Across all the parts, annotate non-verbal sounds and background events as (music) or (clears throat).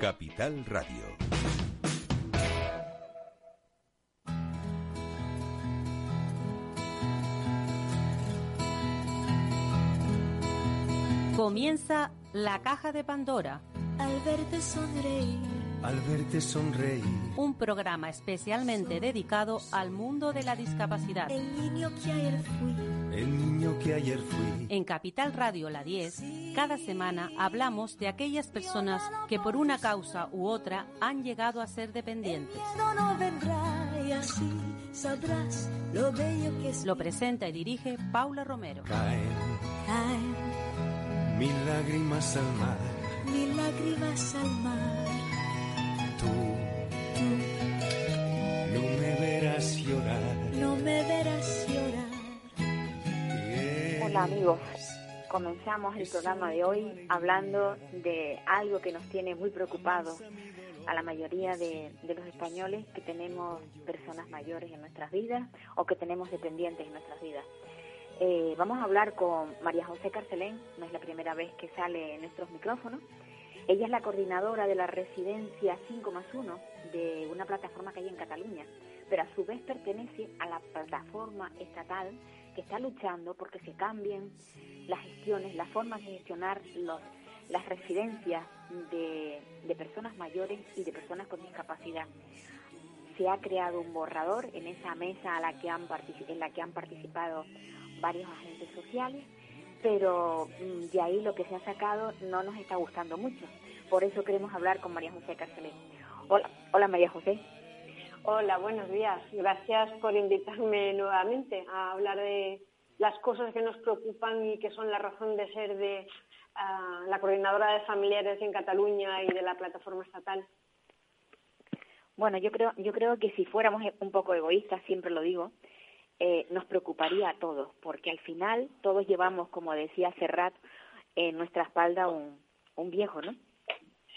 Capital Radio. Comienza la caja de Pandora. Al verte sonreír. Al verte sonreír. Un programa especialmente dedicado al mundo de la discapacidad. El niño que ayer fui. El niño que ayer fui. En Capital Radio La 10, cada semana hablamos de aquellas personas que por una causa u otra han llegado a ser dependientes. Lo presenta y dirige Paula Romero. Caen Caen mil lágrimas al mar. mil lágrimas al mar. Amigos, comenzamos el programa de hoy hablando de algo que nos tiene muy preocupados a la mayoría de, de los españoles que tenemos personas mayores en nuestras vidas o que tenemos dependientes en nuestras vidas. Eh, vamos a hablar con María José Carcelén, no es la primera vez que sale en nuestros micrófonos. Ella es la coordinadora de la residencia 5 más 1 de una plataforma que hay en Cataluña, pero a su vez pertenece a la plataforma estatal que está luchando porque se cambien las gestiones, las formas de gestionar los, las residencias de, personas mayores y de personas con discapacidad. Se ha creado un borrador en esa mesa a la que han en la que han participado varios agentes sociales, pero mm, de ahí lo que se ha sacado no nos está gustando mucho. Por eso queremos hablar con María José Carcelén. Hola, hola María José. Hola, buenos días. Gracias por invitarme nuevamente a hablar de las cosas que nos preocupan y que son la razón de ser de ah, la coordinadora de familiares en Cataluña y de la plataforma estatal. Bueno, yo creo, yo creo que si fuéramos un poco egoístas, siempre lo digo, eh, nos preocuparía a todos, porque al final todos llevamos, como decía Serrat, en nuestra espalda un, un viejo, ¿no?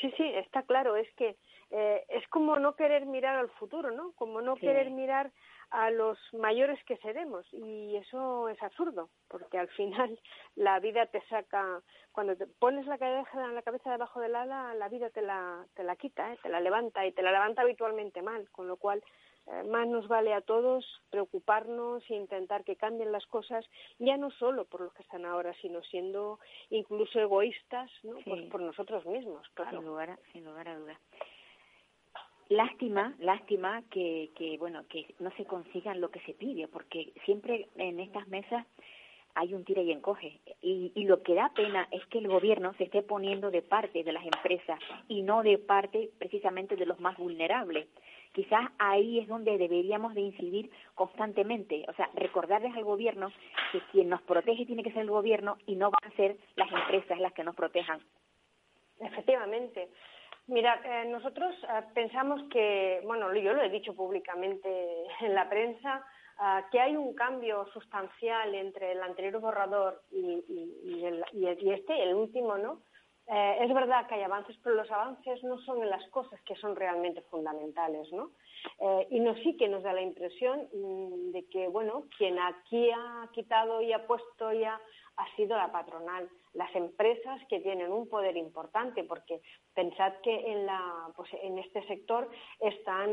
Sí, sí, está claro. Es que eh, es como no querer mirar al futuro, ¿no? Como no Sí. querer mirar a los mayores que seremos. Y eso es absurdo, porque al (laughs) final la vida te saca, cuando te pones la cabeza, la cabeza debajo del ala, la vida te la, te la quita, ¿eh? te la levanta y te la levanta habitualmente mal, con lo cual eh, más nos vale a todos preocuparnos e intentar que cambien las cosas, ya no solo por los que están ahora, sino siendo incluso egoístas, ¿no? Sí. Pues por nosotros mismos, claro. Sin lugar a, sin lugar a dudas. Lástima, lástima que, que, bueno, que no se consigan lo que se pide, porque siempre en estas mesas hay un tira y encoge. Y, y lo que da pena es que el gobierno se esté poniendo de parte de las empresas y no de parte precisamente de los más vulnerables. Quizás ahí es donde deberíamos de incidir constantemente, o sea, recordarles al gobierno que quien nos protege tiene que ser el gobierno y no van a ser las empresas las que nos protejan. Efectivamente. Mira, eh, nosotros eh, pensamos que, bueno, yo lo he dicho públicamente (laughs) en la prensa, ah, que hay un cambio sustancial entre el anterior borrador y, y- y el- y y este, el último, ¿no? Eh, es verdad que hay avances, pero los avances no son en las cosas que son realmente fundamentales, ¿no? Eh, y nos sí que nos da la impresión mm, de que, bueno, quien aquí ha quitado y ha puesto ya ha sido la patronal, las empresas que tienen un poder importante, porque pensad que en, la, pues en este sector están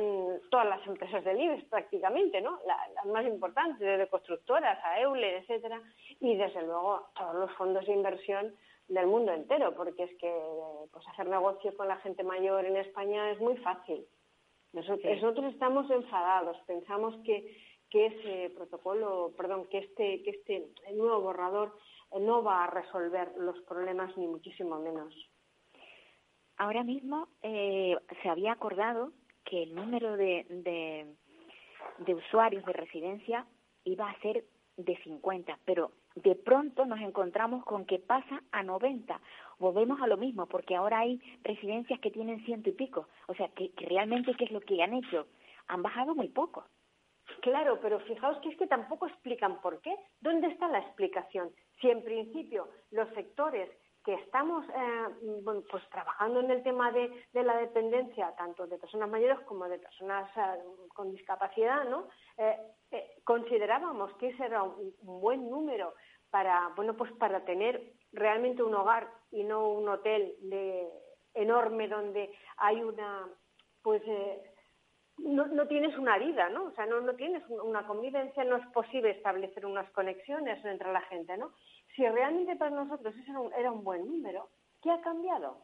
todas las empresas del IBEX prácticamente, ¿no? La- las más importantes, desde constructoras a Euler, etcétera, y desde luego todos los fondos de inversión del mundo entero, porque es que pues hacer negocio con la gente mayor en España es muy fácil. Nosotros, Sí. nosotros estamos enfadados, pensamos que, que ese protocolo, perdón, que este, que este nuevo borrador no va a resolver los problemas ni muchísimo menos. Ahora mismo eh, se había acordado que el número de, de, de usuarios de residencia iba a ser de 50, pero de pronto nos encontramos con que pasa a 90. Volvemos a lo mismo, porque ahora hay residencias que tienen ciento y pico. O sea, que, que realmente, ¿qué es lo que han hecho? Han bajado muy poco. Claro, pero fijaos que es que tampoco explican por qué. ¿Dónde está la explicación? Si en principio los sectores que estamos eh, bueno, pues trabajando en el tema de, de la dependencia, tanto de personas mayores como de personas eh, con discapacidad, ¿no? Eh, considerábamos que ese era un, buen número para, bueno, pues para tener realmente un hogar y no un hotel de, enorme donde hay una, pues, no, no, tienes una vida, ¿no? O sea, no, no tienes una convivencia, no es posible establecer unas conexiones entre la gente, ¿no? Si realmente para nosotros ese era un, era un buen número, ¿qué ha cambiado?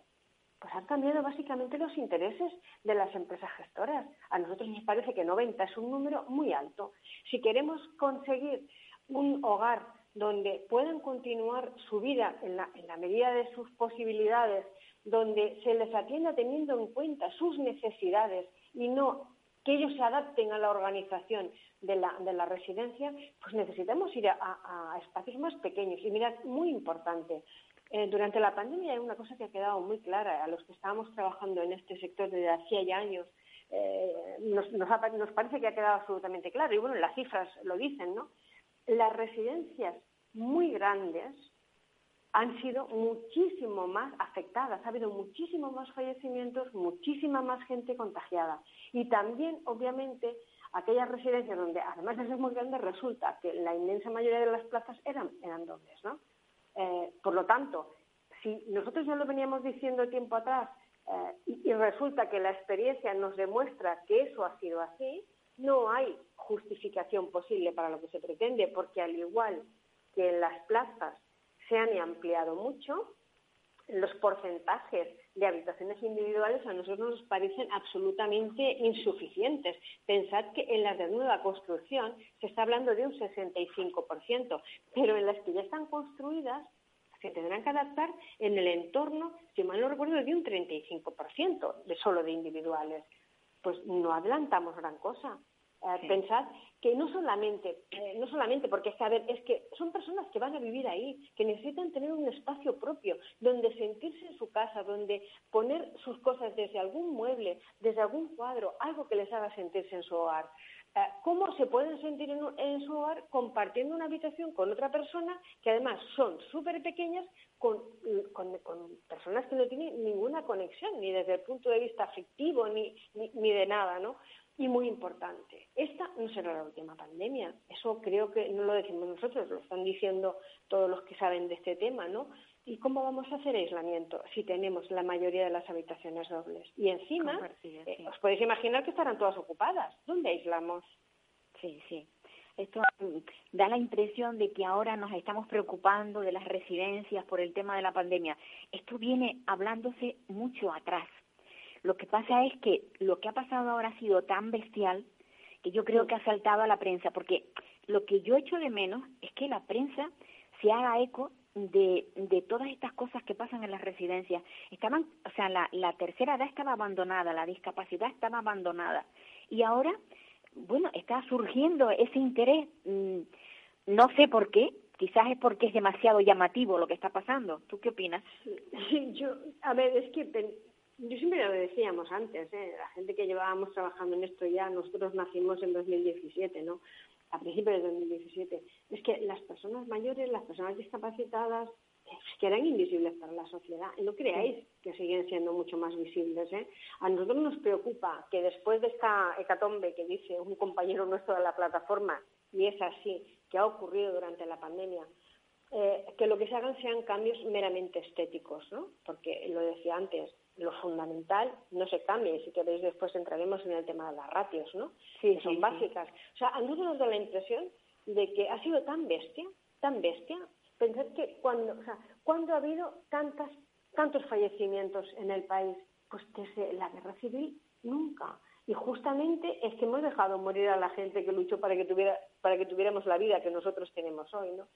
Pues han cambiado básicamente los intereses de las empresas gestoras. A nosotros nos parece que 90 es un número muy alto. Si queremos conseguir un hogar donde puedan continuar su vida en la, en la medida de sus posibilidades, donde se les atienda teniendo en cuenta sus necesidades y no que ellos se adapten a la organización de la, de residencia, pues necesitamos ir a, espacios más pequeños. Y mirad, muy importante, eh, durante la pandemia hay una cosa que ha quedado muy clara a los que estábamos trabajando en este sector desde hacía ya años. Eh, nos, nos parece que ha quedado absolutamente claro, y bueno, las cifras lo dicen, ¿no? Las residencias muy grandes han sido muchísimo más afectadas, ha habido muchísimo más fallecimientos, muchísima más gente contagiada. Y también, obviamente, aquellas residencias donde, además de ser muy grandes, resulta que la inmensa mayoría de las plazas eran, eran dobles, ¿no? Eh, por lo tanto, si nosotros ya lo veníamos diciendo tiempo atrás eh, y, y resulta que la experiencia nos demuestra que eso ha sido así, no hay justificación posible para lo que se pretende, porque al igual que en las plazas se han ampliado mucho, los porcentajes de habitaciones individuales a nosotros nos parecen absolutamente insuficientes. Pensad que en las de nueva construcción se está hablando de un 65%, pero en las que ya están construidas se tendrán que adaptar en el entorno, si mal no recuerdo, de un 35% de solo de individuales. Pues no adelantamos gran cosa. Eh, sí. Pensad que no solamente, eh, no solamente porque es que, a ver, es que son personas que van a vivir ahí, que necesitan tener un espacio propio, donde sentirse en su casa, donde poner sus cosas desde algún mueble, desde algún cuadro, algo que les haga sentirse en su hogar. Eh, ¿Cómo se pueden sentir en, en, su hogar compartiendo una habitación con otra persona que además son súper pequeñas con, con, con, personas que no tienen ninguna conexión, ni desde el punto de vista afectivo, ni, ni, ni de nada, ¿no? Y muy importante, esta no será la última pandemia. Eso creo que no lo decimos nosotros, lo están diciendo todos los que saben de este tema, ¿no? ¿Y cómo vamos a hacer aislamiento si tenemos la mayoría de las habitaciones dobles? Y encima, eh, os podéis imaginar que estarán todas ocupadas. ¿Dónde aislamos? Sí, sí. Esto mm, da la impresión de que ahora nos estamos preocupando de las residencias por el tema de la pandemia. Esto viene hablándose mucho atrás. Lo que pasa es que lo que ha pasado ahora ha sido tan bestial que yo creo que ha saltado a la prensa, porque lo que yo echo de menos es que la prensa se haga eco de, de todas estas cosas que pasan en las residencias. Estaban, o sea, la, la tercera edad estaba abandonada, la discapacidad estaba abandonada. Y ahora, bueno, está surgiendo ese interés, mmm, no sé por qué, quizás es porque es demasiado llamativo lo que está pasando. ¿Tú qué opinas? Sí, (laughs) yo, a ver, es que yo siempre lo decíamos antes, ¿eh? la gente que llevábamos trabajando en esto ya, nosotros nacimos en 2017, ¿no? A principios de 2017. Es que las personas mayores, las personas discapacitadas, que eran invisibles para la sociedad. No creáis que siguen siendo mucho más visibles. ¿eh? A nosotros nos preocupa que después de esta hecatombe que dice un compañero nuestro de la plataforma, y es así, que ha ocurrido durante la pandemia, eh, que lo que se hagan sean cambios meramente estéticos, ¿no? Porque lo decía antes, lo fundamental no se cambia y si queréis después entraremos en el tema de las ratios, ¿no? Sí, que son sí, básicas. Sí. O sea, a nosotros nos da la impresión de que ha sido tan bestia, tan bestia, pensad que cuando, o sea, cuando ha habido tantas, tantos fallecimientos en el país, pues desde la guerra civil nunca. Y justamente es que hemos dejado morir a la gente que luchó para que tuviera, para que tuviéramos la vida que nosotros tenemos hoy, ¿no?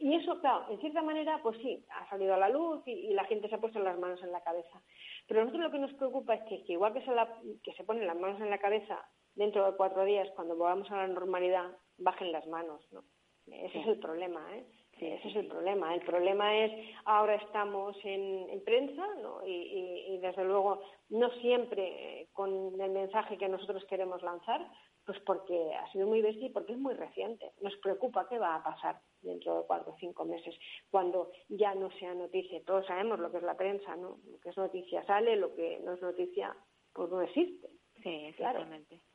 Y eso, claro, en cierta manera, pues sí, ha salido a la luz y, y, la gente se ha puesto las manos en la cabeza. Pero a nosotros lo que nos preocupa es que, que igual que se, la, que se ponen las manos en la cabeza dentro de cuatro días, cuando volvamos a la normalidad, bajen las manos, ¿no? Ese sí. es el problema, ¿eh? Sí, ese es el problema. El problema es ahora estamos en, en prensa ¿no? y, y, y, desde luego no siempre con el mensaje que nosotros queremos lanzar, pues porque ha sido muy bestia y porque es muy reciente. Nos preocupa qué va a pasar dentro de cuatro o cinco meses, cuando ya no sea noticia. Todos sabemos lo que es la prensa, ¿no? Lo que es noticia sale, lo que no es noticia, pues no existe. Sí, exactamente. Claro.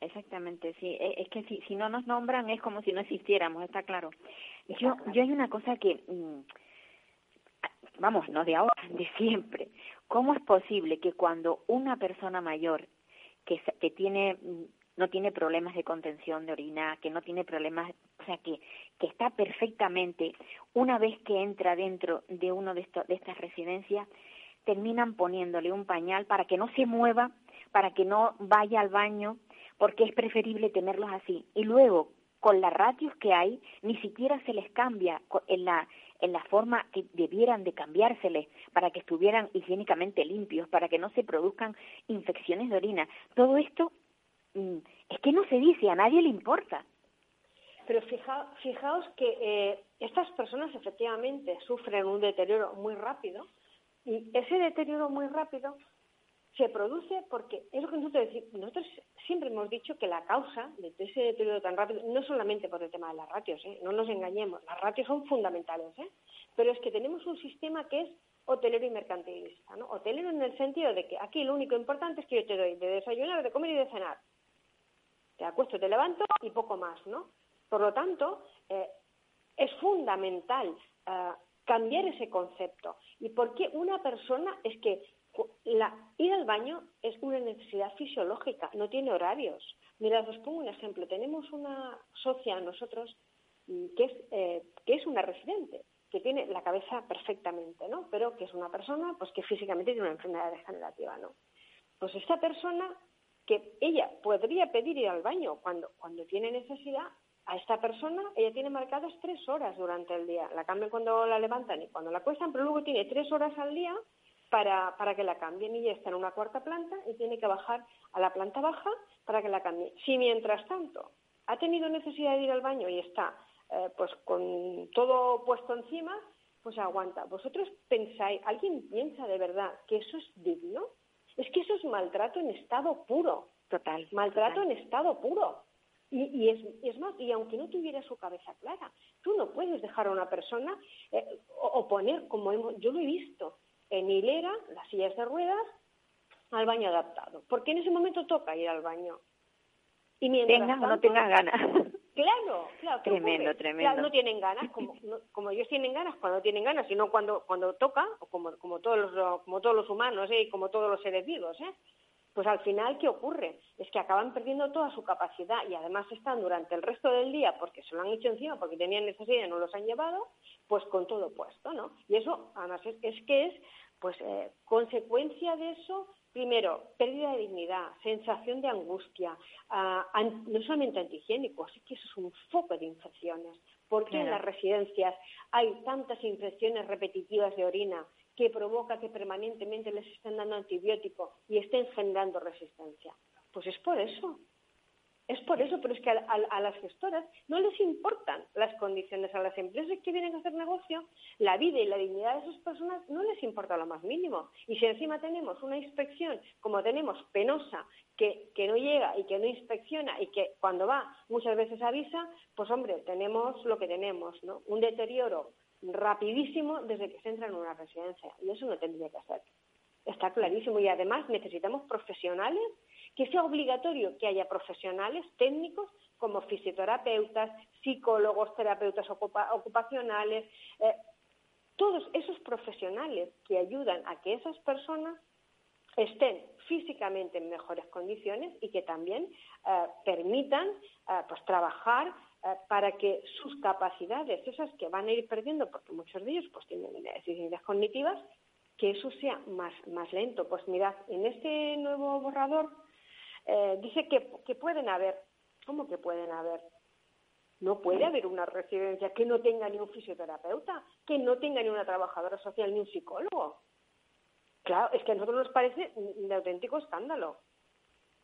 Exactamente, sí. E, es que si, si no nos nombran es como si no existiéramos, está claro. Yo, yo hay una cosa que, mm, vamos, no de ahora, (laughs) de siempre. ¿Cómo es posible que cuando una persona mayor que, que tiene no tiene problemas de contención de orina, que no tiene problemas, o sea, que, que está perfectamente, una vez que entra dentro de uno de, de estas residencias, terminan poniéndole un pañal para que no se mueva, para que no vaya al baño, porque es preferible tenerlos así. Y luego, con las ratios que hay, ni siquiera se les cambia en la, en la forma que debieran de cambiárseles para que estuvieran higiénicamente limpios, para que no se produzcan infecciones de orina. Todo esto es que no se dice, a nadie le importa. Pero fijaos que eh, estas personas efectivamente sufren un deterioro muy rápido y ese deterioro muy rápido se produce porque es lo que nosotros decimos. Nosotros siempre hemos dicho que la causa de ese deterioro tan rápido, no solamente por el tema de las ratios, ¿eh? no nos engañemos, las ratios son fundamentales, ¿eh? pero es que tenemos un sistema que es hotelero y mercantilista. ¿no? Hotelero en el sentido de que aquí lo único importante es que yo te doy de desayunar, de comer y de cenar. Te acuesto, te levanto y poco más. ¿no? Por lo tanto, eh, es fundamental eh, cambiar ese concepto. ¿Y por qué una persona es que la, ir al baño es una necesidad fisiológica, no tiene horarios. Mirad, os pongo un ejemplo. Tenemos una socia nosotros mm, que es, eh, que es una residente, que tiene la cabeza perfectamente, ¿no? Pero que es una persona pues que físicamente tiene una enfermedad degenerativa, ¿no? Pues esta persona que ella podría pedir ir al baño cuando, cuando tiene necesidad, a esta persona ella tiene marcadas tres horas durante el día. La cambian cuando la levantan y cuando la cuestan, pero luego tiene tres horas al día para, para que la cambien y ella está en una cuarta planta y tiene que bajar a la planta baja para que la cambien. Si mientras tanto ha tenido necesidad de ir al baño y está eh, pues con todo puesto encima, pues aguanta. ¿Vosotros pensáis, alguien piensa de verdad que eso es digno? Es que eso es maltrato en estado puro. Total. Maltrato en estado puro. Y, y, es, es, más, y aunque no tuviera su cabeza clara, tú no puedes dejar a una persona eh, o, o, poner, como hemos, yo lo he visto, en hilera, las sillas de ruedas, al baño adaptado. Porque en ese momento toca ir al baño. Y mientras tengas o no tengas ganas. Claro, claro. Tremendo, tremendo. Claro, no tienen ganas, como, no, como ellos tienen ganas cuando tienen ganas, sino cuando, cuando toca, o como, como, todos los, como todos los humanos ¿eh? y como todos los seres vivos. ¿eh? Pues al final, ¿qué ocurre? Es que acaban perdiendo toda su capacidad y además están durante el resto del día, porque se lo han hecho encima, porque tenían necesidad y no los han llevado, pues con todo puesto, ¿no? Y eso, además, es, es que es, pues, eh, consecuencia de eso, primero, pérdida de dignidad, sensación de angustia, uh, no solamente antihigiénico, es que eso es un foco de infecciones. ¿Por qué claro. en las residencias hay tantas infecciones repetitivas de orina que provoca que permanentemente les estén dando antibiótico y estén generando resistencia? Pues es por eso. Es por eso, pero es que a, a, las gestoras no les importan las condiciones, a las empresas que vienen a hacer negocio, la vida y la dignidad de esas personas no les importa lo más mínimo. Y si encima tenemos una inspección, como tenemos penosa, que, que no llega y que no inspecciona y que cuando va muchas veces avisa, pues hombre, tenemos lo que tenemos, ¿no? Un deterioro rapidísimo desde que se entra en una residencia. Y eso no tendría que hacer. Está clarísimo. Y además necesitamos profesionales que sea obligatorio que haya profesionales técnicos como fisioterapeutas, psicólogos, terapeutas ocupa ocupacionales, eh, todos esos profesionales que ayudan a que esas personas estén físicamente en mejores condiciones y que también eh, permitan eh, pues trabajar para que sus capacidades, esas que van a ir perdiendo, porque muchos de ellos pues tienen deficiencias cognitivas, que eso sea más, más lento. Pues mirad, en este nuevo borrador eh, dice que, pueden haber, ¿cómo que pueden haber? No puede haber una residencia que no tenga ni un fisioterapeuta, que no tenga ni una trabajadora social ni un psicólogo. Claro, es que a nosotros nos parece de auténtico escándalo.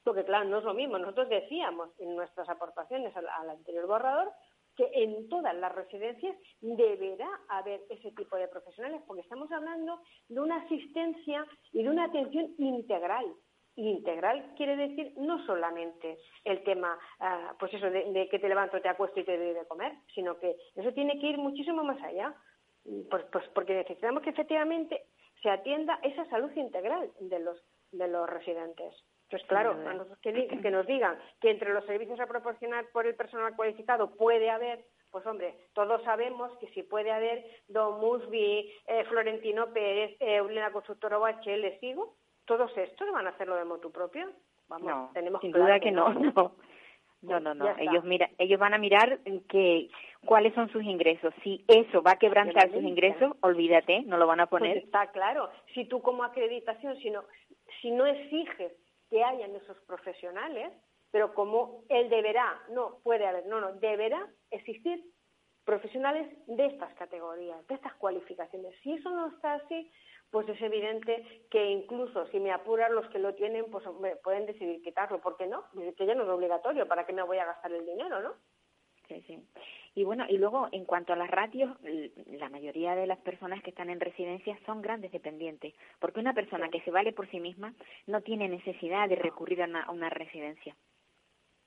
Porque, claro, no es lo mismo. Nosotros decíamos en nuestras aportaciones al anterior borrador que en todas las residencias deberá haber ese tipo de profesionales, porque estamos hablando de una asistencia y de una atención integral integral quiere decir no solamente el tema, uh, pues eso, de, de, que te levanto, te acuesto y te doy de comer, sino que eso tiene que ir muchísimo más allá. Pues, pues porque necesitamos que efectivamente se atienda esa salud integral de los, de los residentes. Pues claro, a que, que nos digan que entre los servicios a proporcionar por el personal cualificado puede haber Pues hombre, todos sabemos que si puede haber Don Musby, eh, Florentino Pérez, eh, Eulena Constructora OH, les digo, todos estos van a hacerlo de motu propio. Vamos, no, tenemos sin claro duda que (laughs) no, no. No, no, no. Ellos mira, ellos van a mirar que cuáles son sus ingresos. Si eso va a quebrantar sus ingresos, olvídate, no lo van a Pues poner. está claro. Si tú como acreditación, si no, si no exiges que hayan esos profesionales, pero como él deberá, no puede haber, no, no, deberá existir profesionales de estas categorías, de estas cualificaciones. Si eso no está así, pues es evidente que incluso si me apuran los que lo tienen, pues pueden decidir quitarlo. ¿Por qué no? Que ya no es obligatorio, ¿para qué me voy a gastar el dinero, no? Sí, sí. Y bueno, y luego en cuanto a las ratios, la mayoría de las personas que están en residencias son grandes dependientes, porque una persona que se vale por sí misma no tiene necesidad de recurrir a una, a una residencia.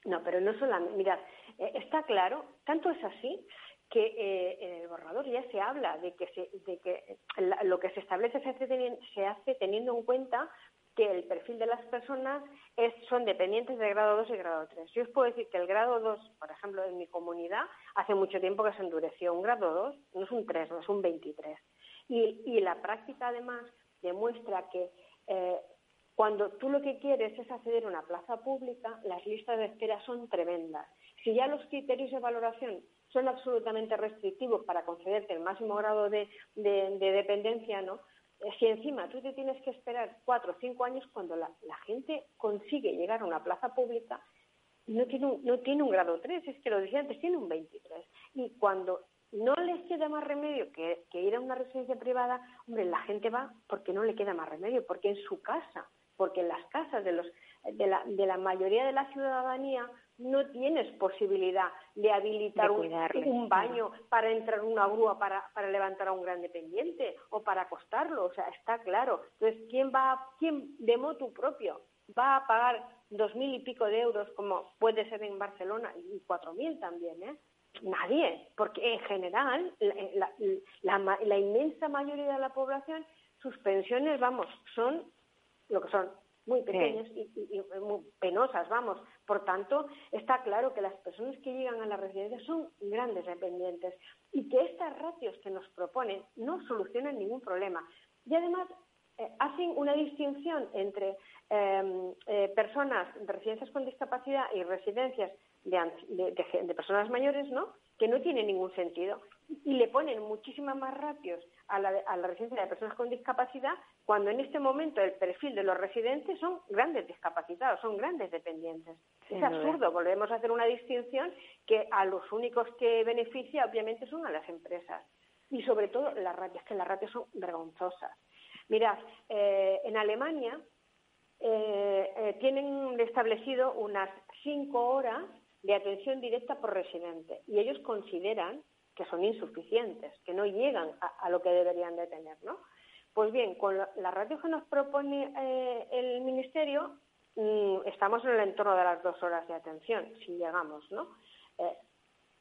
No, pero no solamente. Mirad, eh, está claro, tanto es así que eh, en el borrador ya se habla de que, se, de que la- lo que se establece se hace, teni- se hace teniendo en cuenta que el perfil de las personas es, son dependientes de grado 2 y grado 3. Yo os puedo decir que el grado 2, por ejemplo, en mi comunidad, hace mucho tiempo que se endureció. Un grado 2 no es un 3, no es un 23. Y, y la práctica, además, demuestra que eh, cuando tú lo que quieres es acceder a una plaza pública, las listas de espera son tremendas. Si ya los criterios de valoración son absolutamente restrictivos para concederte el máximo grado de, de- de dependencia, ¿no? Eh, Si encima tú te tienes que esperar cuatro o cinco años cuando la, la gente consigue llegar a una plaza pública, no tiene un, no tiene un grado 3, es que lo decía antes, tiene un 23. Y cuando no les queda más remedio que, que ir a una residencia privada, hombre, la gente va porque no le queda más remedio, porque en su casa, porque en las casas de, los, de, la, de la mayoría de la ciudadanía no tienes posibilidad de habilitar De un, baño para entrar en una grúa para, para levantar a un gran dependiente o para acostarlo, o sea, está claro. Entonces, ¿quién va, quién de motu propio va a pagar dos mil y pico de euros como puede ser en Barcelona y cuatro mil también, ¿eh? Nadie, porque en general la, la- la- la inmensa mayoría de la población, sus pensiones, vamos, son lo que son, muy pequeñas y, y- y muy penosas, vamos. Por tanto, está claro que las personas que llegan a la residencia son grandes dependientes y que estas ratios que nos proponen no solucionan ningún problema. Y además eh, hacen una distinción entre eh, eh, personas de residencias con discapacidad y residencias de, de- de de personas mayores, ¿no? Que no tiene ningún sentido. Y le ponen muchísimas más ratios a la, a la residencia de personas con discapacidad cuando en este momento el perfil de los residentes son grandes discapacitados, son grandes dependientes. Es absurdo, volvemos a hacer una distinción que a los únicos que beneficia obviamente son a las empresas. Y sobre todo las ratios, que las ratios son vergonzosas. Mirad, eh, en Alemania eh, eh, tienen establecido unas cinco horas de atención directa por residente y ellos consideran que son insuficientes, que no llegan a, a lo que deberían de tener, ¿no? Pues bien, con la, la ratio que nos propone eh, el Ministerio, mm, estamos en el entorno de las dos horas de atención, si llegamos, ¿no? Eh,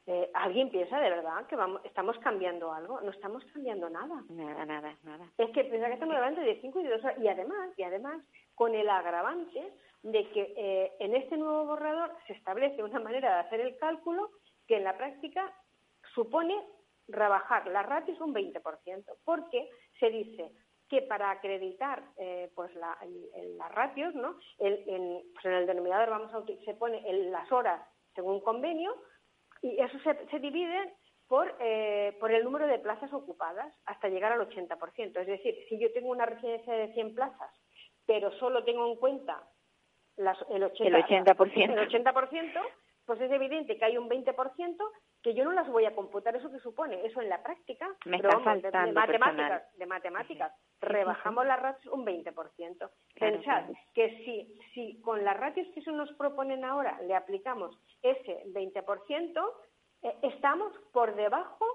eh, ¿Alguien piensa de verdad que vamos, estamos cambiando algo? No estamos cambiando nada. Nada, nada, nada. Es que pensar que estamos hablando de 5 y de 2 horas. Y además, y además, con el agravante de que eh, en este nuevo borrador se establece una manera de hacer el cálculo que en la práctica supone rebajar las ratios un 20%, porque se dice que para acreditar eh, pues la- el- las ratios, ¿no? El- en, pues en el denominador vamos a se pone el- las horas según convenio y eso se, se divide por, eh, por el número de plazas ocupadas hasta llegar al 80%. Es decir, si yo tengo una residencia de 100 plazas, pero solo tengo en cuenta las, el, 80, El 80%. el 80%, pues es evidente que hay un 20% que yo no las voy a computar. ¿Eso que supone? Eso en la práctica, Me pero está vamos, de- de, matemáticas, de matemáticas, sí, rebajamos las ratios un 20%. Claro, Pensad claro. que si, si con las ratios que se nos proponen ahora le aplicamos ese 20%, eh, estamos por debajo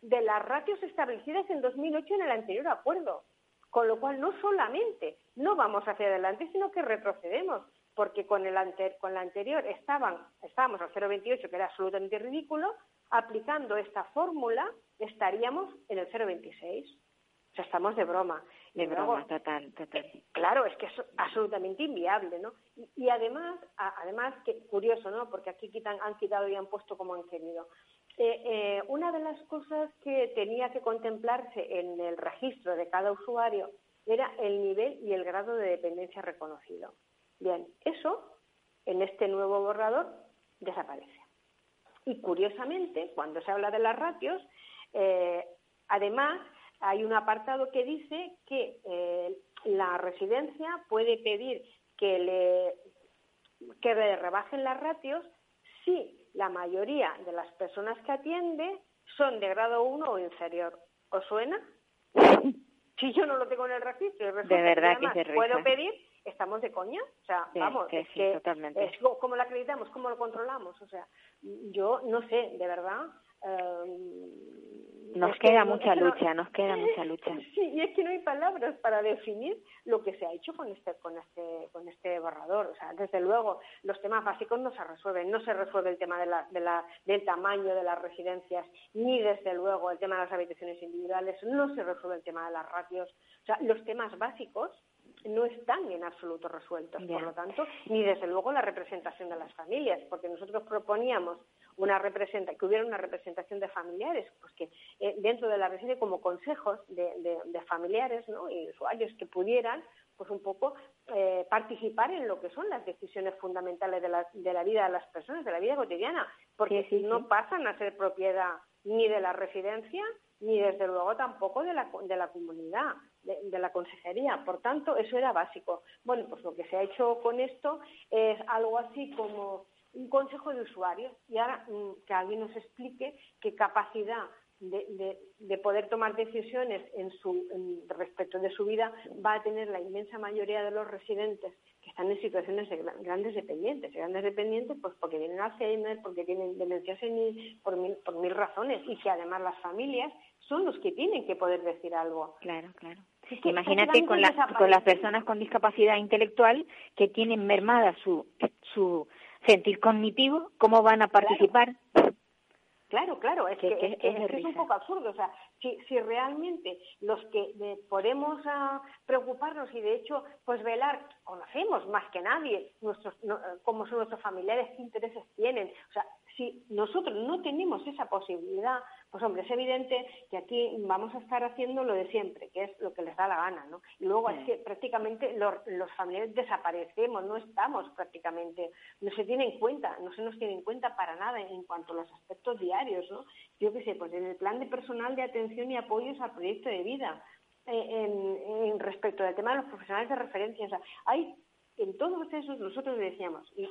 de las ratios establecidas en 2008 en el anterior acuerdo. Con lo cual, no solamente no vamos hacia adelante, sino que retrocedemos, porque con, el ante- con la anterior estaban, estábamos al 0,28, que era absolutamente ridículo, aplicando esta fórmula estaríamos en el 0,26. O sea, estamos de broma. De luego, broma, total, total. Claro, es que es absolutamente inviable, ¿no? Y, y además, a- además que curioso, ¿no? Porque aquí quitan, han quitado y han puesto como han querido. eh, eh, una de las cosas que tenía que contemplarse en el registro de cada usuario era el nivel y el grado de dependencia reconocido. Bien, eso en este nuevo borrador desaparece. Y curiosamente, cuando se habla de las ratios, eh, además hay un apartado que dice que eh, la residencia puede pedir que le, que le rebajen las ratios si la mayoría de las personas que atiende son de grado 1 o inferior. ¿Os suena? (laughs) si yo no lo tengo en el registro, de verdad que, se puedo pedir, estamos de coña. O sea, vamos, que es que totalmente. Es como lo acreditamos, cómo lo controlamos. O sea, yo no sé, de verdad. Em, nos queda mucha lucha, nos queda (laughs) mucha lucha. Sí, y es que no hay palabras para definir lo que se ha hecho con este, con este, con este borrador. O sea, desde luego, los temas básicos no se resuelven. No se resuelve el tema de la, de la, del tamaño de las residencias, ni desde luego el tema de las habitaciones individuales, no se resuelve el tema de las ratios. O sea, los temas básicos no están en absoluto resueltos, por lo tanto, ni desde luego la representación de las familias, porque nosotros proponíamos una representa que hubiera una representación de familiares, pues que eh, dentro de la residencia como consejos de, familiares ¿no? y usuarios que pudieran pues un poco eh, participar en lo que son las decisiones fundamentales de la, de la vida de las personas, de la vida cotidiana, porque no pasan a ser propiedad ni de la residencia ni desde luego tampoco de la, de la comunidad, de, la consejería. Por tanto, eso era básico. Bueno, pues lo que se ha hecho con esto es algo así como un consejo de usuarios y ahora mm, que alguien nos explique qué capacidad de, de, poder tomar decisiones en su, respecto de su vida va a tener la inmensa mayoría de los residentes que están en situaciones de grandes dependientes. Grandes dependientes pues porque tienen Alzheimer, porque tienen demencia senil, por mil, por mil razones y que además las familias son los que tienen que poder decir algo. Claro, claro. Imagínate con, con las personas con discapacidad intelectual que tienen mermada su, su sentir cognitivo, ¿cómo van a participar? Claro, claro, es que, es, un poco absurdo. O sea, si, si realmente los que podemos ah, preocuparnos y de hecho pues velar, conocemos más que nadie nuestros, cómo son nuestros familiares, qué intereses tienen. O sea, si nosotros no tenemos esa posibilidad, pues hombre, es evidente que aquí vamos a estar haciendo lo de siempre, que es lo que les da la gana, ¿no? Y luego es que prácticamente los, familiares desaparecemos, no estamos prácticamente, no se tiene en cuenta, no se nos tiene en cuenta para nada en cuanto a los aspectos diarios, ¿no? Yo qué sé, pues en el plan de personal de atención y apoyos al proyecto de vida, eh, en, respecto al tema de los profesionales de referencia, o sea, hay en todos esos nosotros decíamos, y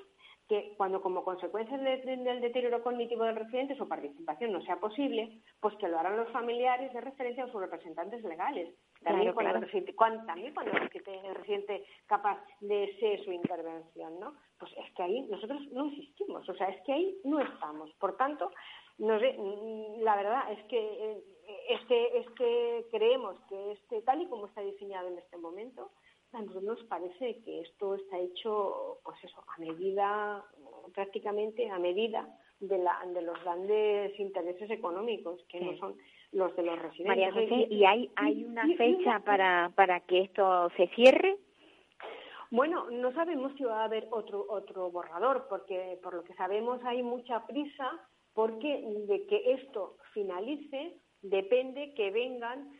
que cuando como consecuencia del deterioro cognitivo del residente su participación no sea posible, pues que lo harán los familiares de referencia o sus representantes legales. También, cuando, El cuando, también cuando el residente capaz de ser su intervención, ¿no? Pues es que ahí nosotros no existimos, o sea, es que ahí no estamos. Por tanto, no sé, mm, la verdad es que, eh, es que, es que creemos que este, tal y como está diseñado en este momento, a nosotros nos parece que esto está hecho, pues eso, a medida, prácticamente a medida de, la, de los grandes intereses económicos, que no son los de los residentes. María José, ¿y hay, hay una fecha para, para que esto se cierre? Bueno, no sabemos si va a haber otro otro borrador, porque por lo que sabemos hay mucha prisa, porque de que esto finalice depende que vengan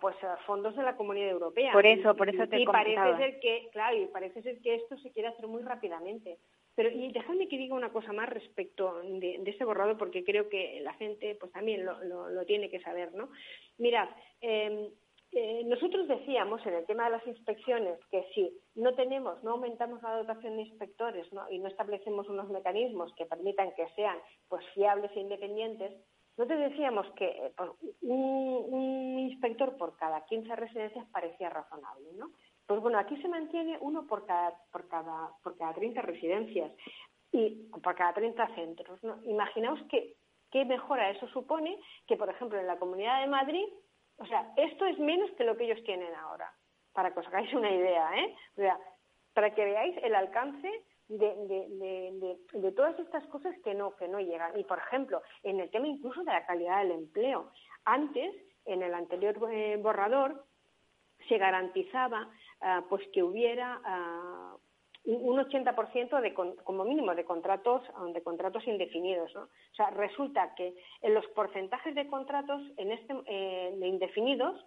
pues fondos de la Comunidad Europea. Por eso, por eso te y parece ser que, claro, y parece ser que esto se quiere hacer muy rápidamente. Pero y déjame que diga una cosa más respecto de, de ese borrado, porque creo que la gente pues también lo, lo, tiene que saber, ¿no? Mirad, em, eh, nosotros decíamos en el tema de las inspecciones que si no tenemos, no aumentamos la dotación de inspectores y no establecemos unos mecanismos que permitan que sean pues fiables e independientes, nosotros decíamos que eh, un, inspector por cada 15 residencias parecía razonable, ¿no? Pues bueno, aquí se mantiene uno por cada, por cada, por cada 30 residencias y por cada 30 centros. ¿no? Imaginaos que, qué mejora eso supone que, por ejemplo, en la Comunidad de Madrid, o sea, esto es menos que lo que ellos tienen ahora, para que os hagáis una idea, ¿eh? O sea, para que veáis el alcance de, todas estas cosas que no, que no llegan. Y, por ejemplo, en el tema incluso de la calidad del empleo. Antes, en el anterior eh, borrador, se garantizaba ah, pues que hubiera ah, un 80% de, como mínimo de contratos, de contratos indefinidos. ¿no? O sea, resulta que en los porcentajes de contratos en este, eh, de indefinidos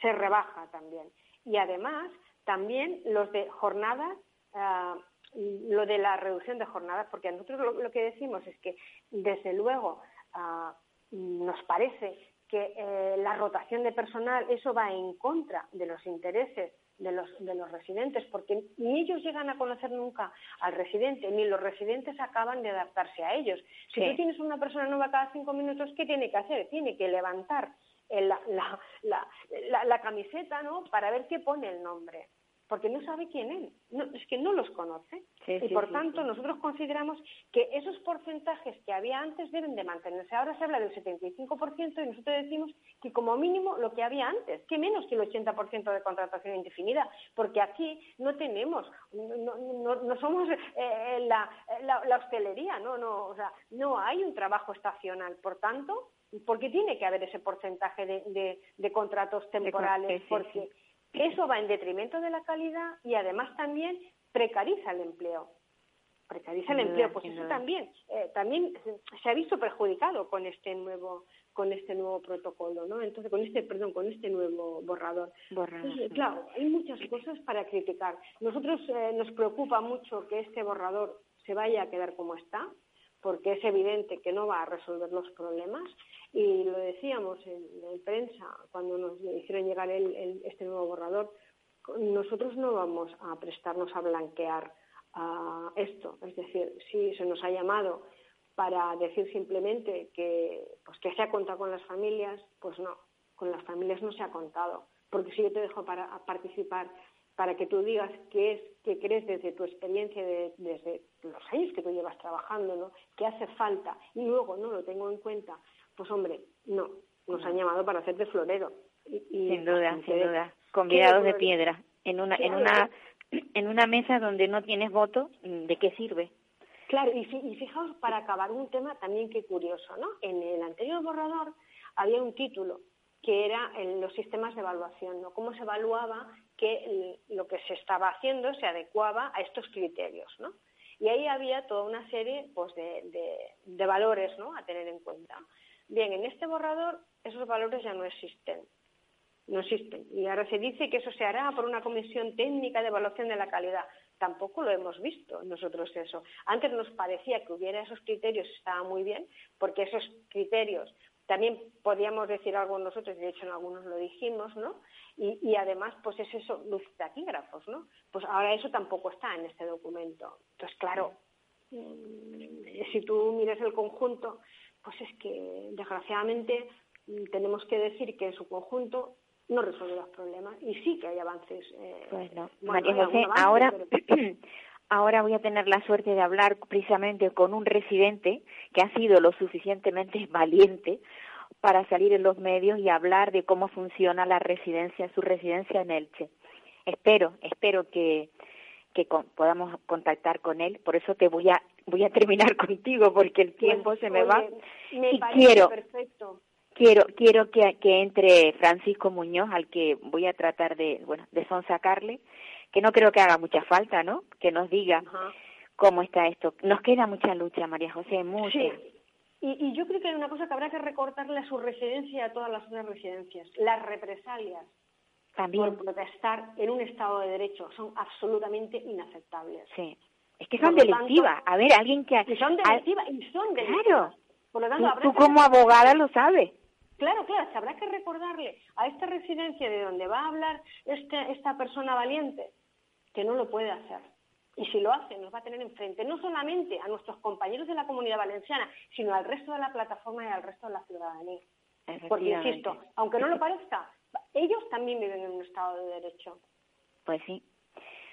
se rebaja también. Y además, también los de jornadas, ah, lo de la reducción de jornadas, porque nosotros lo, que decimos es que, desde luego, ah, nos parece que eh, la rotación de personal, eso va en contra de los intereses de los, de los residentes, porque ni ellos llegan a conocer nunca al residente, ni los residentes acaban de adaptarse a ellos. Si tú tienes una persona nueva cada cinco minutos, ¿qué tiene que hacer? Tiene que levantar la, la, la, la, camiseta, ¿no? Para ver qué pone el nombre porque no sabe quién es, no, es que no los conoce. y por tanto, nosotros consideramos que esos porcentajes que había antes deben de mantenerse. Ahora se habla del 75% y nosotros decimos que como mínimo lo que había antes, que menos que el 80% de contratación indefinida, porque aquí no tenemos, no, somos eh, la, la, hostelería, no, no, o sea, no hay un trabajo estacional. Por tanto, ¿por qué tiene que haber ese porcentaje de, de, contratos temporales? porque eso va en detrimento de la calidad y además también precariza el empleo. Precariza el empleo, pues eso también, eh, también se ha visto perjudicado con este nuevo con este nuevo protocolo, ¿no? Entonces, con este, perdón, con este nuevo borrador. claro, hay muchas cosas para criticar. Nosotros eh, nos preocupa mucho que este borrador se vaya a quedar como está, porque es evidente que no va a resolver los problemas. Y lo decíamos en, prensa cuando nos hicieron llegar el, este nuevo borrador, nosotros no vamos a prestarnos a blanquear esto, es decir, si se nos ha llamado para decir simplemente que pues que se ha contado con las familias, pues no, con las familias no se ha contado, porque si yo te dejo para participar para que tú digas qué es, qué crees desde tu experiencia, desde los años que tú llevas trabajando, ¿no? ¿Qué hace falta? Y luego no lo tengo en cuenta. Pues hombre, no, nos han llamado para hacer de florero. Y, sin duda, sin duda. Convidados de piedra. En una, en una, en una mesa donde no tienes voto, ¿de qué sirve? Claro, y, y fijaos, para acabar un tema también que curioso, ¿no? En el anterior borrador había un título que era en los sistemas de evaluación, ¿no? Cómo se evaluaba que lo que se estaba haciendo se adecuaba a estos criterios, ¿no? Y ahí había toda una serie pues, de, valores ¿no? a tener en cuenta. Bien, en este borrador esos valores ya no existen. No existen. Y ahora se dice que eso se hará por una comisión técnica de evaluación de la calidad. Tampoco lo hemos visto nosotros eso. Antes nos parecía que hubiera esos criterios, estaba muy bien, porque esos criterios también podíamos decir algo nosotros, de hecho en algunos lo dijimos, ¿no? Y, además, pues es eso, luz taquígrafos, ¿no? Pues ahora eso tampoco está en este documento. Entonces, claro, mm, si tú miras el conjunto, pues es que desgraciadamente tenemos que decir que en su conjunto no resuelve los problemas y sí que hay avances. Eh, pues no. María José, ahora, (clears throat) ahora voy a tener la suerte de hablar precisamente con un residente que ha sido lo suficientemente (laughs) valiente para salir en los medios y hablar de cómo funciona la residencia, su residencia en Elche. Espero, espero que, que podamos contactar con él. Por eso te voy a voy a terminar (laughs) contigo porque el tiempo se me va y quiero perfecto. quiero quiero que, que entre Francisco Muñoz al que voy a tratar de bueno de sonsacarle que no creo que haga mucha falta, ¿no? Que nos diga cómo está esto. Nos queda mucha lucha, María José, mucha. Sí. Y, yo creo que hay una cosa que habrá que recortarle a su residencia y a todas las otras residencias. Las represalias También. por protestar en un Estado de Derecho son absolutamente inaceptables. Sí. Es que son delictivas. a ver, alguien que... Y son delictivas, y son delictivas. Claro. Por lo tanto, tú, como abogada lo sabes. Claro, claro, habrá que recordarle a esta residencia de donde va a hablar este, esta persona valiente que no lo puede hacer. Y si lo hace, nos va a tener enfrente no solamente a nuestros compañeros de la comunidad valenciana, sino al resto de la plataforma y al resto de la ciudadanía. Porque, insisto, aunque no lo parezca, ellos también viven en un Estado de Derecho. Pues sí.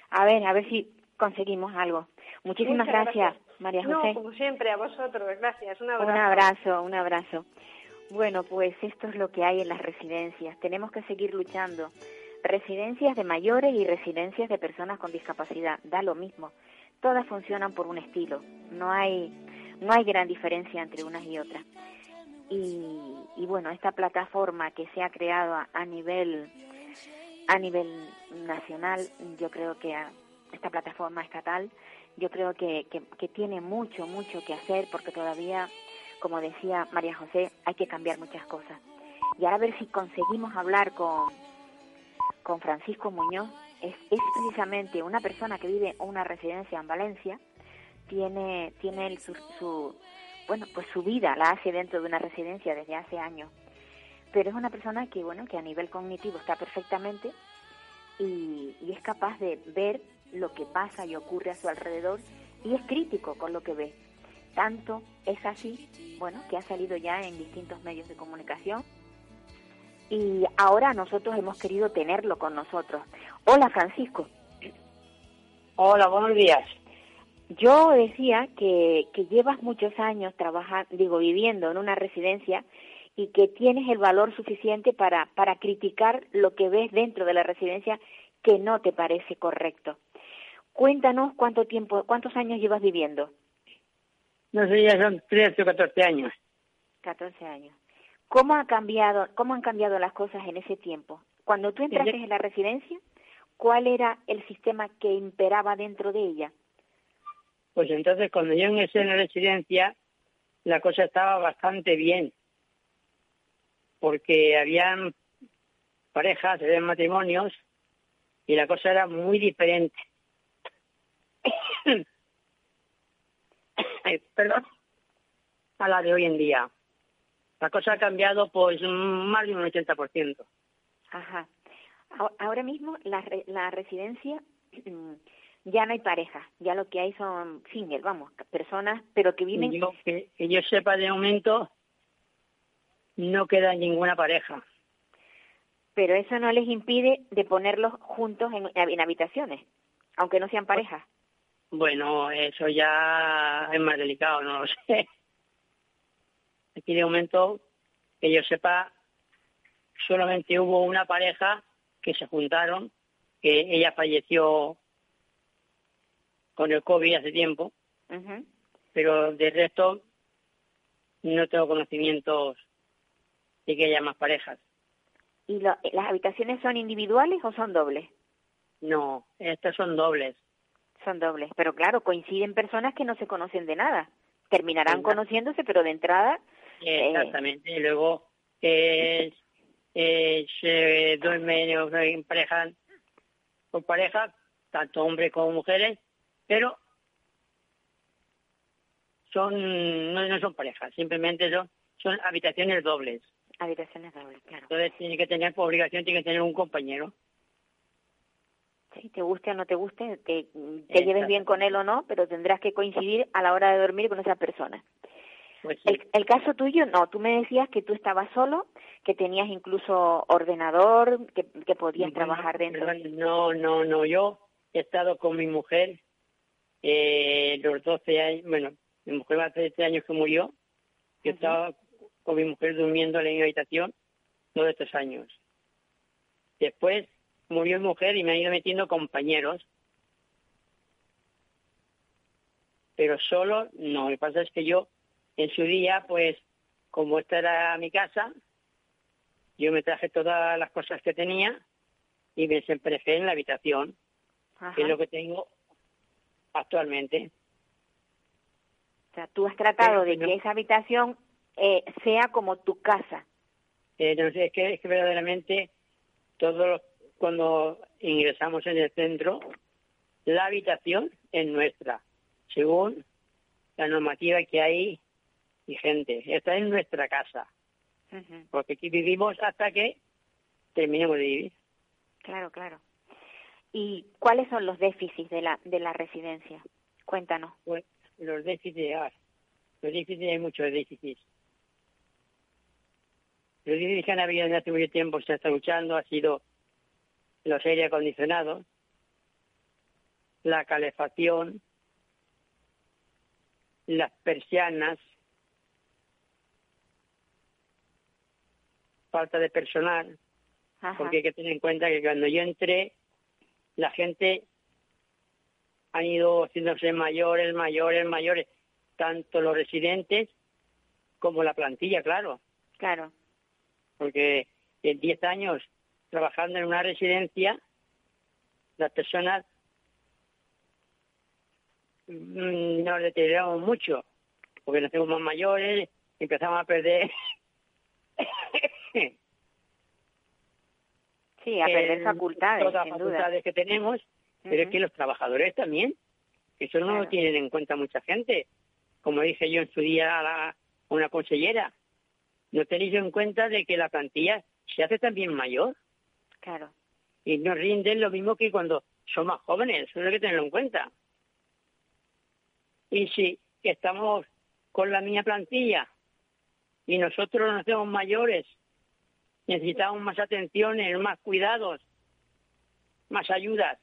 A ver, a ver si conseguimos algo. Muchísimas gracias, María José. No, como siempre, a vosotros. Gracias. Un abrazo. Un abrazo, un abrazo. Bueno, pues esto es lo que hay en las residencias. Tenemos que seguir luchando Residencias de mayores y residencias de personas con discapacidad, da lo mismo. Todas funcionan por un estilo, no hay, no hay gran diferencia entre unas y otras. Y, bueno, esta plataforma que se ha creado a, nivel a nivel nacional, yo creo que ha, esta plataforma estatal, yo creo que, que, que tiene mucho, mucho que hacer porque todavía, como decía María José, hay que cambiar muchas cosas. Y ahora a ver si conseguimos hablar con, con Francisco Muñoz. Es, precisamente una persona que vive una residencia en Valencia, tiene, tiene su, su, bueno, pues su vida la hace dentro de una residencia desde hace años. Pero es una persona que, bueno, que a nivel cognitivo está perfectamente y, y es capaz de ver lo que pasa y ocurre a su alrededor y es crítico con lo que ve. Tanto es así, bueno, que ha salido ya en distintos medios de comunicación y ahora nosotros hemos querido tenerlo con nosotros. Hola Francisco. Hola, buenos días. Yo decía que, que llevas muchos años trabajando, digo, viviendo en una residencia y que tienes el valor suficiente para, para criticar lo que ves dentro de la residencia que no te parece correcto. Cuéntanos cuánto tiempo, cuántos años llevas viviendo. No sé, ya son 13 o 14 años. 14 años. ¿Cómo ha cambiado, cómo han cambiado las cosas en ese tiempo? Cuando tú entraste en la residencia, ¿cuál era el sistema que imperaba dentro de ella? Pues entonces, cuando yo ingresé en la residencia, la cosa estaba bastante bien, porque habían parejas, habían matrimonios, y la cosa era muy diferente. (coughs) Perdón, a la de hoy en día. La cosa ha cambiado pues más de un 80%. Ajá. Ahora mismo la, la residencia ya no hay pareja, ya lo que hay son singles, vamos, personas, pero que viven... Yo, que, que yo sepa de momento, no queda ninguna pareja. Pero eso no les impide de ponerlos juntos en, en habitaciones, aunque no sean parejas. Bueno, eso ya es más delicado, no lo sé. Aquí de momento, que yo sepa, solamente hubo una pareja que se juntaron, que ella falleció con el COVID hace tiempo, Uh -huh. pero de resto no tengo conocimientos de que haya más parejas. ¿Y lo, las habitaciones son individuales o son dobles? No, estas son dobles. Son dobles, pero claro, coinciden personas que no se conocen de nada. Terminarán Exacto. conociéndose, pero de entrada... Exactamente, y luego eh, eh, se duermen en pareja, con pareja, tanto hombres como mujeres, pero son no, no son parejas, simplemente son, son habitaciones dobles. Habitaciones dobles, claro. Entonces tiene que tener, por obligación, tiene que tener un compañero. Sí, te guste o no te guste, te, te lleves bien con él o no, pero tendrás que coincidir a la hora de dormir con esa persona. Pues sí. El, el caso tuyo, no, tú me decías que tú estabas solo, que tenías incluso ordenador, que, que podías Bueno, trabajar dentro. No, no, no, yo he estado con mi mujer eh, los 12 años, bueno, mi mujer hace 13 años que murió, yo Ujú. estaba con mi mujer durmiendo en la misma habitación todos estos años. Después murió mi mujer y me han ido metiendo compañeros, pero solo no. Lo que pasa es que yo en su día, pues, como esta era mi casa, yo me traje todas las cosas que tenía y me desemprejé en la habitación, Ajá. que es lo que tengo actualmente. O sea, tú has tratado Pero de no- que esa habitación eh, sea como tu casa. Eh, no sé, es que, es que verdaderamente todos los- cuando ingresamos en el centro, la habitación es nuestra, según la normativa que hay vigente. Esta es nuestra casa, porque aquí vivimos hasta que terminemos de vivir. Claro, claro. ¿Y cuáles son los déficits de la, de la residencia? Cuéntanos. Pues, los déficits, ah, los déficits hay muchos déficits. Los déficits que han habido desde hace mucho tiempo se está luchando ha sido los aire acondicionados, la calefacción, las persianas, falta de personal, Ajá. porque hay que tener en cuenta que cuando yo entré, la gente han ido haciéndose mayores, mayores, mayores, tanto los residentes como la plantilla, claro, Claro. porque en 10 años trabajando en una residencia, las personas mm, nos deterioramos mucho, porque nos hacemos más mayores, empezamos a perder (laughs) Sí, a perder eh, facultades, todas las duda. facultades que tenemos, pero es que los trabajadores también, eso no lo tienen en cuenta mucha gente. Como dije yo en su día a, la- a una consellera, no tenéis en cuenta de que la plantilla se hace también mayor Claro. y no rinden lo mismo que cuando son más jóvenes, eso hay que tenerlo en cuenta. Y si estamos con la misma plantilla y nosotros nos hacemos mayores, necesitamos más atenciones, más cuidados, más ayudas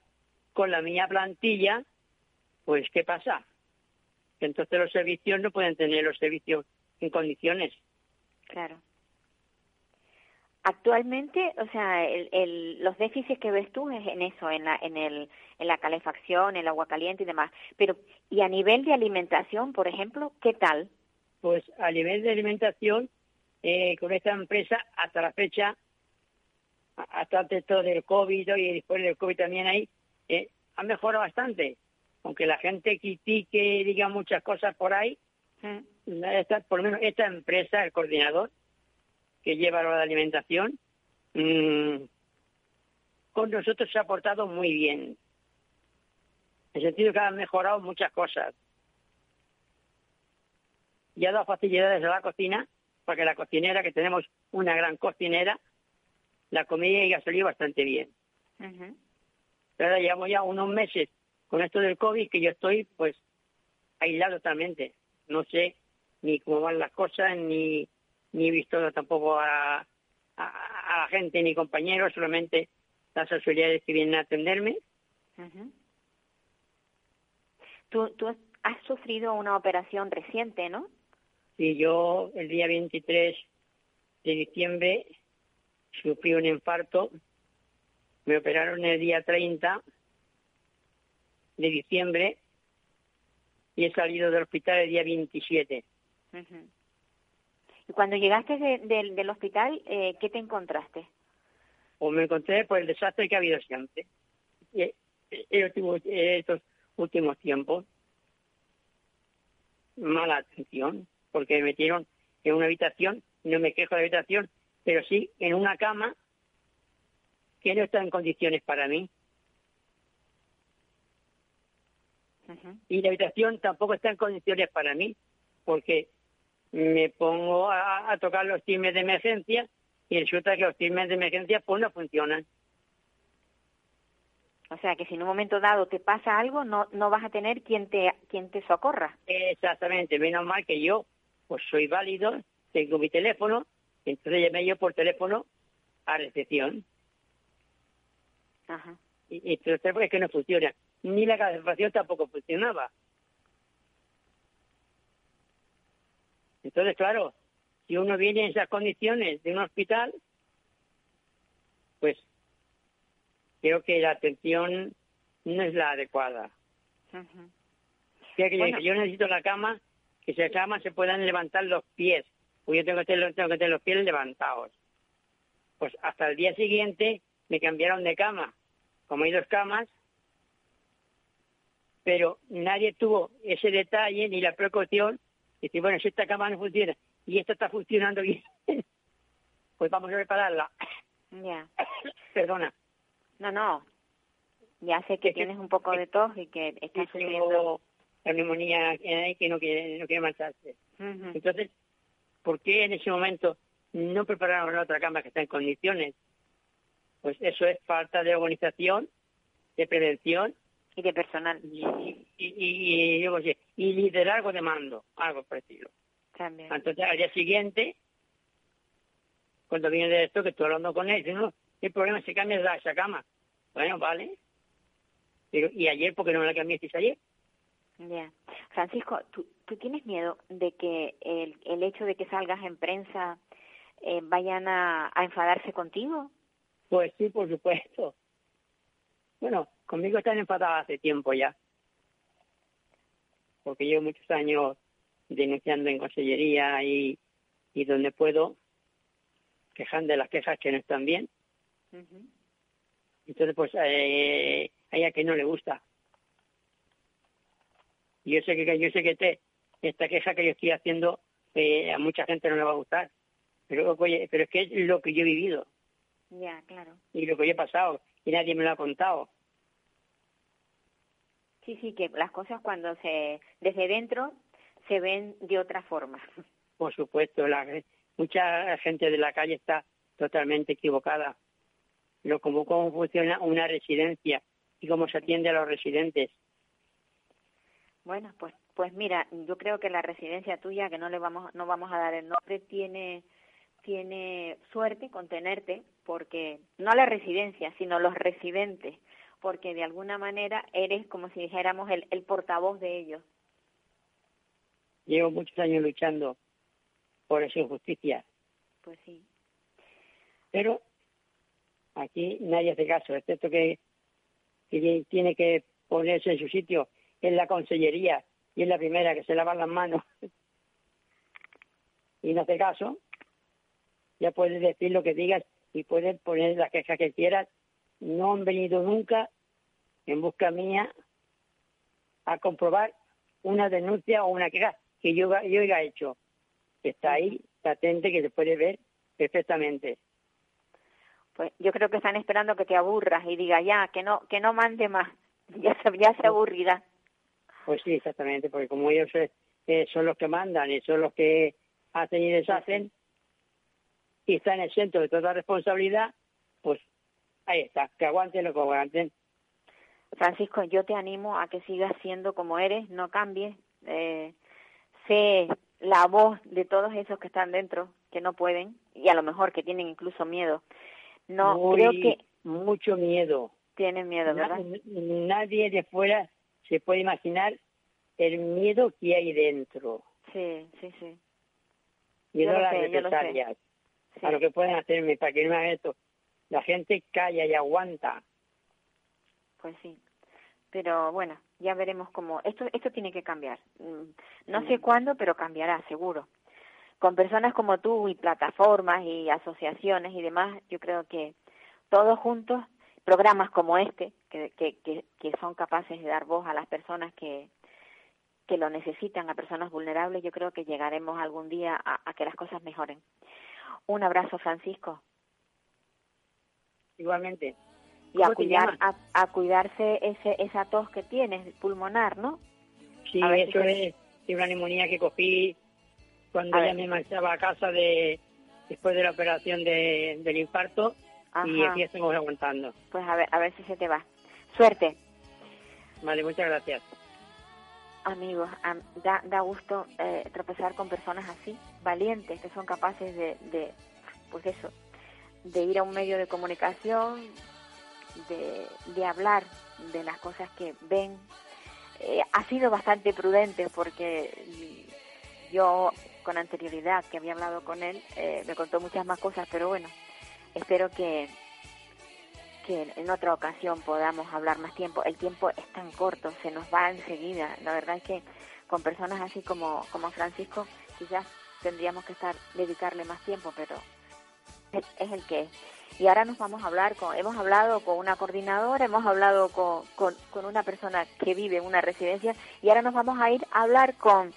con la misma plantilla, pues ¿qué pasa? Que entonces los servicios no pueden tener los servicios en condiciones. Claro. Actualmente, o sea, el, el, los déficits que ves tú es en eso, en la, en el, en la calefacción, el agua caliente y demás. Pero, y a nivel de alimentación, por ejemplo, ¿qué tal? Pues a nivel de alimentación, eh, con esta empresa, hasta la fecha, hasta antes todo del COVID y después del COVID también ahí, eh, ha mejorado bastante. Aunque la gente critique y diga muchas cosas por ahí, Mm, esta, por lo menos esta empresa, el coordinador que lleva de alimentación, mm, con nosotros se ha portado muy bien. En el sentido que ha mejorado muchas cosas. Y ha dado facilidades a la cocina, porque la cocinera, que tenemos una gran cocinera, la comida y ha salido bastante bien. Pero ahora llevamos ya unos meses con esto del COVID que yo estoy pues aislado totalmente. No sé ni cómo van las cosas, ni, ni he visto tampoco a, a, a la gente ni compañeros, solamente las autoridades que vienen a atenderme. Ujú. Tú, tú has sufrido una operación reciente, ¿no? Y yo el día 23 de diciembre sufrí un infarto, me operaron el día 30 de diciembre y he salido del hospital el día 27. Ujú. Y cuando llegaste de- del- del hospital, eh, ¿qué te encontraste? o me encontré por el desastre que ha habido siempre eh, en eh, estos últimos tiempos. Mala atención, porque me metieron en una habitación, no me quejo de la habitación, pero sí en una cama que no está en condiciones para mí. Y la habitación tampoco está en condiciones para mí, porque me pongo a, a tocar los timbres de emergencia y resulta que los timbres de emergencia pues no funcionan. O sea, que si en un momento dado te pasa algo, no, no vas a tener quien te, quien te socorra. Exactamente, menos mal que yo pues soy válido, tengo mi teléfono, entonces llamé yo por teléfono a recepción Ajá. y, y teléfono es que no funciona, ni la calefacción tampoco funcionaba. Entonces, claro, si uno viene en esas condiciones de un hospital, pues creo que la atención no es la adecuada. Que Bueno. yo necesito la cama, que se cama se puedan levantar los pies, porque yo tengo que, tener, tengo que tener los pies levantados. Pues hasta el día siguiente me cambiaron de cama. Como hay dos camas, pero nadie tuvo ese detalle ni la precaución. Y decir, bueno, si esta cama no funciona y esta está funcionando bien, (laughs) pues vamos a repararla. Ya. (coughs) Perdona. No, no. Ya sé que Es que- tienes un poco de tos y que estás sufriendo. La neumonía ahí que no quiere, no quiere marcharse. Entonces, ¿por qué en ese momento no prepararon la otra cama que está en condiciones? Pues eso es falta de organización, de prevención Y de personal y, y, y, y, yo sé, y liderazgo de mando, algo parecido. también. Entonces, al día siguiente, cuando viene de esto, que estoy hablando con él, dice, no, el problema es que cambias esa cama. Bueno, vale. Digo, ¿y ayer por qué no me la cambiasteis ayer? Ya. Francisco, ¿tú, ¿tú tienes miedo de que el, el hecho de que salgas en prensa eh, vayan a, a enfadarse contigo? Pues sí, por supuesto. Bueno, conmigo están enfadadas hace tiempo ya. Porque llevo muchos años denunciando en consellería y, y donde puedo, quejando de las quejas que no están bien. Entonces, pues eh, a ella que no le gusta. Y yo sé que yo sé que este, esta queja que yo estoy haciendo eh, a mucha gente no le va a gustar. Pero, oye, pero es que es lo que yo he vivido. Ya, claro. Y lo que yo he pasado. Y nadie me lo ha contado. Sí, sí, que las cosas cuando se desde dentro se ven de otra forma. (laughs) Por supuesto, la, mucha gente de la calle está totalmente equivocada. Lo como cómo funciona una residencia y cómo se atiende a los residentes. Bueno, pues pues mira, yo creo que la residencia tuya, que no le vamos no vamos a dar el nombre, tiene tiene suerte con tenerte, porque no la residencia, sino los residentes, porque de alguna manera eres como si dijéramos el, el portavoz de ellos. Llevo muchos años luchando por esa injusticia. Pues sí. Pero aquí nadie hace caso, excepto que, que tiene que ponerse en su sitio en la consellería y es la primera que se lava las manos (laughs) y no hace caso, ya puedes decir lo que digas y puedes poner las quejas que quieras. No han venido nunca en busca mía a comprobar una denuncia o una queja que yo, yo haya hecho. Está ahí, patente, que se puede ver perfectamente. Pues yo creo que están esperando que te aburras y digas ya, que no, que no mande más. Ya (laughs) ya se aburrirá. Pues sí, exactamente, porque como ellos eh, son los que mandan y son los que hacen y deshacen, y están en el centro de toda responsabilidad, pues ahí está, que aguanten lo que aguanten. Francisco, yo te animo a que sigas siendo como eres, no cambies, eh, sé la voz de todos esos que están dentro, que no pueden, y a lo mejor que tienen incluso miedo. No, creo que... Mucho miedo. Tienen miedo, ¿verdad? nadie de fuera se puede imaginar el miedo que hay dentro. Sí, sí, sí. Miedo a las represalias, a lo que pueden hacerme para que no haga esto. La gente calla y aguanta. Pues sí. Pero bueno, ya veremos cómo. Esto, esto tiene que cambiar. Mm, no sé cuándo, pero cambiará, seguro. Con personas como tú y plataformas y asociaciones y demás, yo creo que todos juntos programas como este, que, que, que, son capaces de dar voz a las personas que, que lo necesitan, a personas vulnerables, yo creo que llegaremos algún día a, que las cosas mejoren. Un abrazo, Francisco. Igualmente. Y a, cuidar, a, cuidarse ese, esa tos que tienes, pulmonar, ¿no? Sí, eso es una neumonía que cogí cuando ya me marchaba a casa de después de la operación de, del infarto y aquí estamos aguantando. Pues a ver, a ver si se te va. Suerte. Vale, muchas gracias. Amigos, da, da gusto eh, tropezar con personas así, valientes, que son capaces de, de, pues eso, de ir a un medio de comunicación, de, de hablar de las cosas que ven. Eh, ha sido bastante prudente porque yo con anterioridad que había hablado con él, eh, me contó muchas más cosas, pero bueno, espero que, que en otra ocasión podamos hablar más tiempo. El tiempo es tan corto, se nos va enseguida. La verdad es que con personas así como, como Francisco, quizás tendríamos que estar dedicarle más tiempo, pero es, el que es. Y ahora nos vamos a hablar con, hemos hablado con una coordinadora, hemos hablado con, con, con una persona que vive en una residencia y ahora nos vamos a ir a hablar con,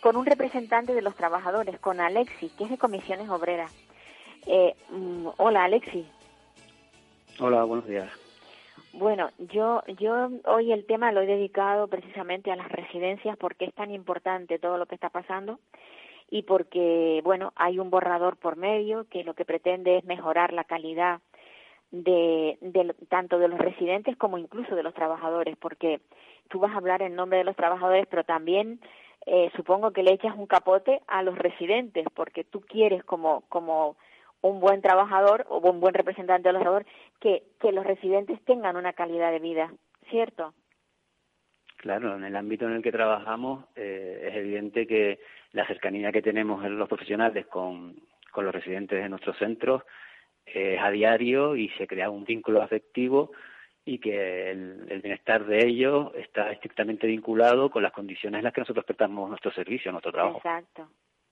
con un representante de los trabajadores, con Alexis, que es de comisiones obreras. Eh, mm, hola, Alexi. Hola, buenos días. Bueno, yo, yo hoy el tema lo he dedicado precisamente a las residencias porque es tan importante todo lo que está pasando y porque, bueno, hay un borrador por medio que lo que pretende es mejorar la calidad de, de, tanto de los residentes como incluso de los trabajadores, porque tú vas a hablar en nombre de los trabajadores, pero también eh, supongo que le echas un capote a los residentes, porque tú quieres como, como un buen trabajador o un buen representante de los trabajadores, que, que los residentes tengan una calidad de vida, ¿cierto? Claro, en el ámbito en el que trabajamos eh, es evidente que la cercanía que tenemos en los profesionales con, con los residentes de nuestros centros es a diario y se crea un vínculo afectivo y que el, el, bienestar de ellos está estrictamente vinculado con las condiciones en las que nosotros prestamos nuestro servicio, nuestro trabajo. Exacto,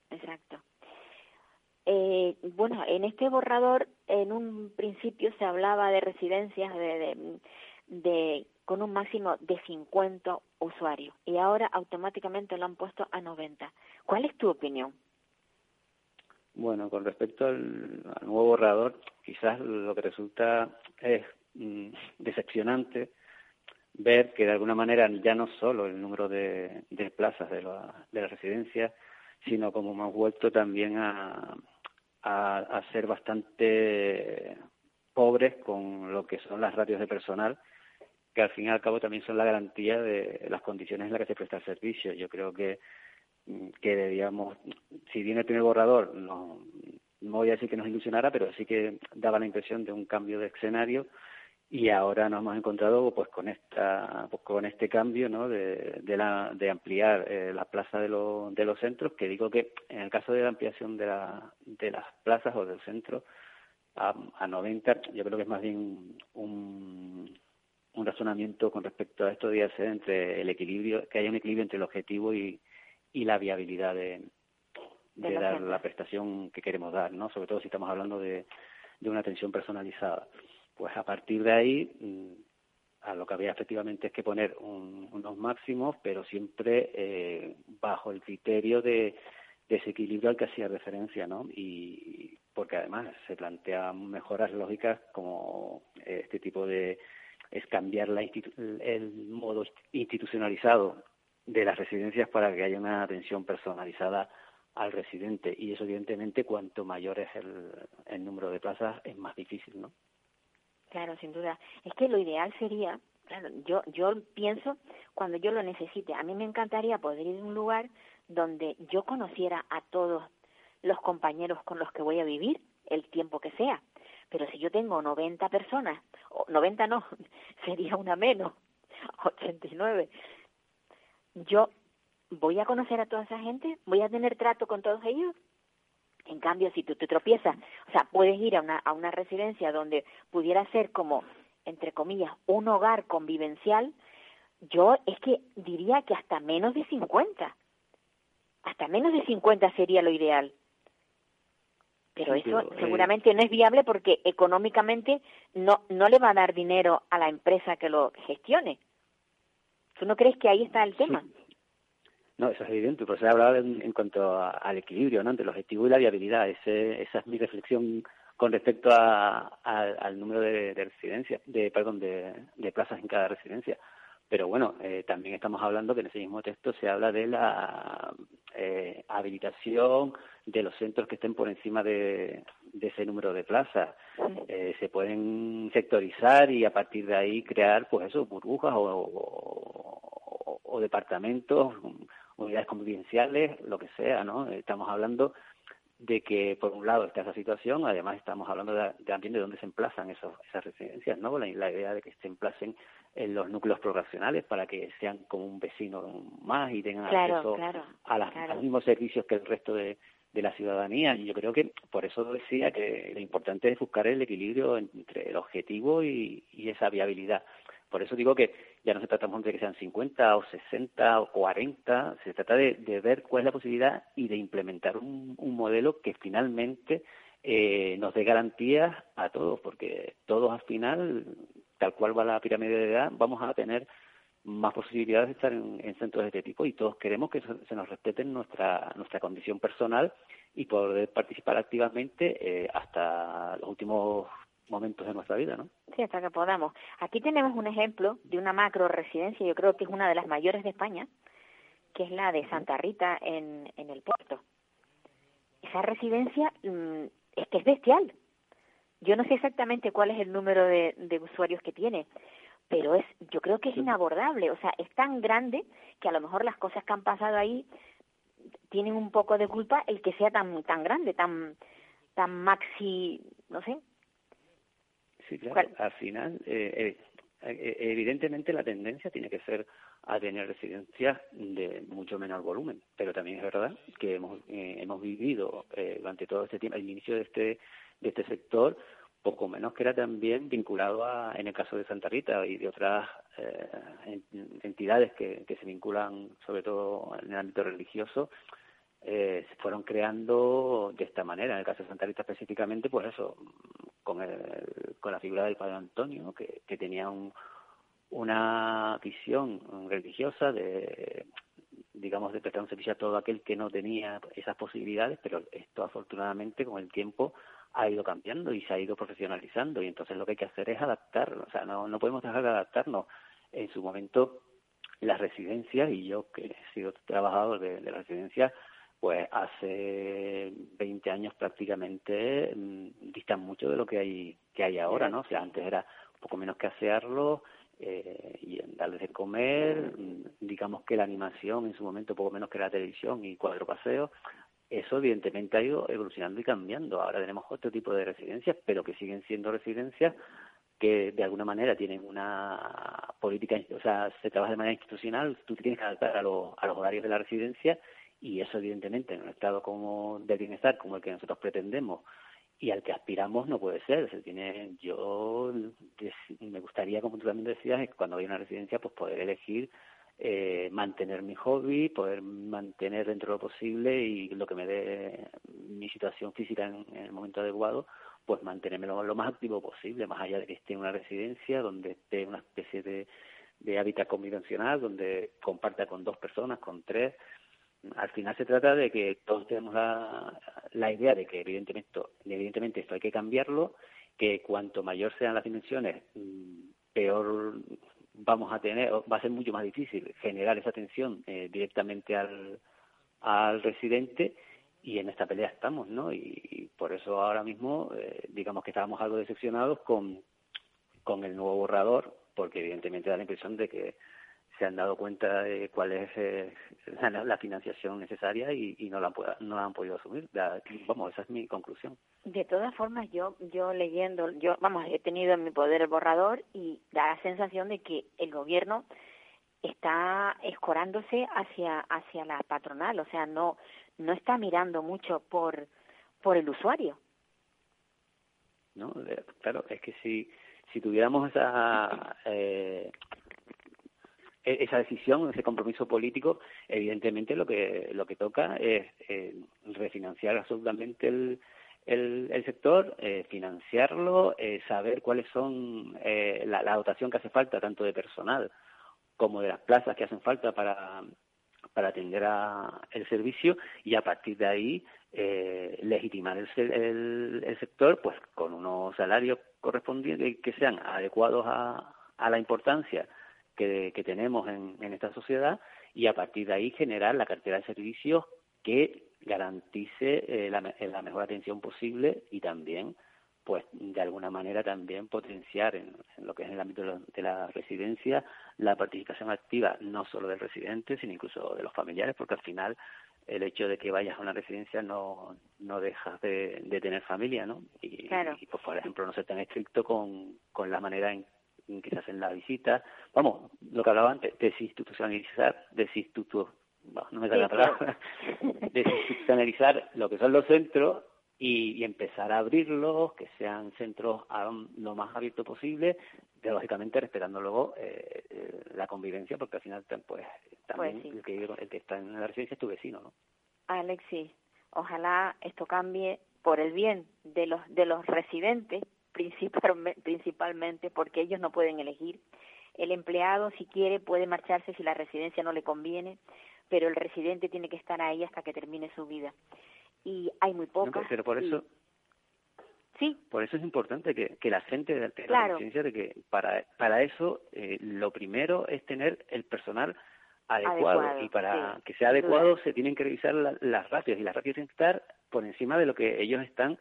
exacto. Eh, bueno, en este borrador, en un principio se hablaba de residencias, de, de con un máximo de 50 usuarios y ahora automáticamente lo han puesto a 90. ¿Cuál es tu opinión? Bueno, con respecto al, nuevo borrador, quizás lo que resulta es mm, decepcionante ver que de alguna manera ya no solo el número de, plazas de la, de la residencia, sino como hemos vuelto también a, a, ser bastante pobres con lo que son las ratios de personal, que al fin y al cabo también son la garantía de las condiciones en las que se presta el servicio. Yo creo que, que debíamos, si bien el primer borrador no, no voy a decir que nos ilusionara, pero sí que daba la impresión de un cambio de escenario y ahora nos hemos encontrado pues con esta pues, con este cambio ¿no? de, de, la, de ampliar eh, la plaza de, de los centros que digo que en el caso de la ampliación de, la, de las plazas o del centro a, a 90 yo creo que es más bien un, un razonamiento con respecto a esto de ser entre el equilibrio que haya un equilibrio entre el objetivo y, y la viabilidad de, de, dar la prestación que queremos dar no sobre todo si estamos hablando de, de una atención personalizada pues a partir de ahí, mm, a lo que había efectivamente es que poner unos máximos, pero siempre eh, bajo el criterio de, ese equilibrio al que hacía referencia, ¿no? Y porque además se plantean mejoras lógicas como este tipo de es cambiar la el modo institucionalizado de las residencias para que haya una atención personalizada al residente y eso evidentemente cuanto mayor es el número de plazas es más difícil, ¿no? Claro, sin duda. Es que lo ideal sería, claro, yo, yo pienso cuando yo lo necesite. A mí me encantaría poder ir a un lugar donde yo conociera a todos los compañeros con los que voy a vivir el tiempo que sea. Pero si yo tengo 90 personas, o 90 no, (laughs) sería una menos, (laughs) 89. Yo voy a conocer a toda esa gente, voy a tener trato con todos ellos. En cambio, si tú te tropiezas, o sea, puedes ir a una, a una residencia donde pudiera ser como, entre comillas, un hogar convivencial, yo es que diría que hasta menos de 50. Hasta menos de 50 sería lo ideal. Pero eso eh, seguramente no es viable porque económicamente no, no le va a dar dinero a la empresa que lo gestione. ¿Tú no crees que ahí está el tema? No, eso es evidente, pero se ha hablado en, cuanto al equilibrio ¿no? entre el objetivo y la viabilidad. Ese, esa es mi reflexión con respecto a, al número de, de residencias, de, perdón, de, plazas en cada residencia. Pero bueno, eh, también estamos hablando que en ese mismo texto se habla de la eh, habilitación de los centros que estén por encima de, ese número de plazas. Eh, se pueden sectorizar y a partir de ahí crear, pues eso, burbujas o, o departamentos unidades convivenciales, lo que sea, ¿no? Estamos hablando de que, por un lado, está esa situación, además estamos hablando de, también de dónde se emplazan esos, esas residencias, ¿no? La, idea de que se emplacen en los núcleos poblacionales para que sean como un vecino más y tengan acceso a, los mismos servicios que el resto de, de la ciudadanía. Y yo creo que por eso decía que lo importante es buscar el equilibrio entre el objetivo y esa viabilidad. Por eso digo que ya no se trata de que sean 50 o 60 o 40, se trata de, ver cuál es la posibilidad y de implementar un, modelo que finalmente eh, nos dé garantías a todos, porque todos al final, tal cual va la pirámide de edad, vamos a tener más posibilidades de estar en, centros de este tipo y todos queremos que se nos respete nuestra, nuestra condición personal y poder participar activamente eh, hasta los últimos momentos de nuestra vida, ¿no? Sí, hasta que podamos. Aquí tenemos un ejemplo de una macro residencia, yo creo que es una de las mayores de España, que es la de Santa Rita en, en el puerto. Esa residencia mm, es que es bestial. Yo no sé exactamente cuál es el número de, de usuarios que tiene, pero es, yo creo que es inabordable. O sea, es tan grande que a lo mejor las cosas que han pasado ahí tienen un poco de culpa el que sea tan tan grande, tan tan maxi, no sé, Sí, claro. Al final, eh, eh, eh, evidentemente la tendencia tiene que ser a tener residencias de mucho menor volumen, pero también es verdad que hemos, hemos vivido durante todo este tiempo, el inicio de este, de este sector, poco menos que era también vinculado a, en el caso de Santa Rita y de otras entidades que, que se vinculan sobre todo en el ámbito religioso, eh, se fueron creando de esta manera. En el caso de Santa Rita específicamente, pues eso, con, el, con la figura del Padre Antonio, que, tenía un, una visión religiosa de digamos de prestar un servicio a todo aquel que no tenía esas posibilidades pero esto afortunadamente con el tiempo ha ido cambiando y se ha ido profesionalizando. Y entonces lo que hay que hacer es adaptarlo o sea no no podemos dejar de adaptarnos. En su momento las residencias y yo que he sido trabajador de, de residencias pues hace 20 años prácticamente mm, distan mucho de lo que hay que hay ahora, ¿no? O sea, antes era un poco menos que asearlo eh, y darles de comer, mm, digamos que la animación en su momento poco menos que la televisión y cuatro paseos, eso evidentemente ha ido evolucionando y cambiando. Ahora tenemos otro tipo de residencias, pero que siguen siendo residencias que de alguna manera tienen una política, o sea, se trabaja de manera institucional, tú tienes que adaptar a, los a los horarios de la residencia y eso evidentemente en un estado como de bienestar como el que nosotros pretendemos y al que aspiramos no puede ser. Se tiene, yo me gustaría, como tú también decías, cuando hay una residencia, pues poder elegir eh, mantener mi hobby, poder mantener dentro de lo posible y lo que me dé mi situación física en, el momento adecuado, pues mantenerme lo, más activo posible, más allá de que esté en una residencia, donde esté una especie de, de hábitat convencional, donde comparta con dos personas, con tres, al final se trata de que todos tenemos la, la idea de que evidentemente evidentemente esto hay que cambiarlo, que cuanto mayor sean las dimensiones, mm, peor vamos a tener, va a ser mucho más difícil generar esa atención eh, directamente al, al residente y en esta pelea estamos, ¿no? Y, por eso ahora mismo, eh, digamos que estábamos algo decepcionados con, con el nuevo borrador, porque evidentemente da la impresión de que se han dado cuenta de cuál es eh, (laughs) la, financiación necesaria y, no, la no la han podido asumir. vamos, esa es mi conclusión. De todas formas, yo yo leyendo, yo vamos, he tenido en mi poder el borrador y da la sensación de que el gobierno está escorándose hacia hacia la patronal, o sea, no no está mirando mucho por por el usuario. No, claro, es que si si tuviéramos esa eh, esa decisión, ese compromiso político, evidentemente lo que lo que toca es eh, refinanciar absolutamente el, el, sector, eh, financiarlo, eh, saber cuáles son eh, la, la, dotación que hace falta, tanto de personal como de las plazas que hacen falta para, para atender a el servicio y a partir de ahí legitimar el, el, el, sector pues con unos salarios correspondientes que sean adecuados a, a la importancia que, que tenemos en, en, esta sociedad y a partir de ahí generar la cartera de servicios que garantice eh, la, la, mejor atención posible y también pues de alguna manera también potenciar en, en lo que es el ámbito de la, de la, residencia la participación activa no solo del residente sino incluso de los familiares porque al final el hecho de que vayas a una residencia no no dejas de, de tener familia no y, claro. y, pues por ejemplo no ser tan estricto con, con la manera en se hacen la visita, vamos, lo que hablaba antes, desinstitucionalizar, desinstituto, bueno, no me da la palabra, (laughs) desinstitucionalizar lo que son los centros y, y, empezar a abrirlos, que sean centros a, lo más abierto posible, de, lógicamente respetando luego eh, eh, la convivencia, porque al final pues también pues sí. el, que, el que está en la residencia es tu vecino, ¿no? Alexis, ojalá esto cambie por el bien de los de los residentes principalmente porque ellos no pueden elegir. El empleado, si quiere, puede marcharse si la residencia no le conviene, pero el residente tiene que estar ahí hasta que termine su vida. Y hay muy pocas. No, pero por eso. Sí. Por eso es importante que, que la gente tenga claro. conciencia de que para, para eso eh, lo primero es tener el personal adecuado, adecuado y para sí, que sea adecuado se tienen que revisar la, las ratios y las ratios tienen que estar por encima de lo que ellos están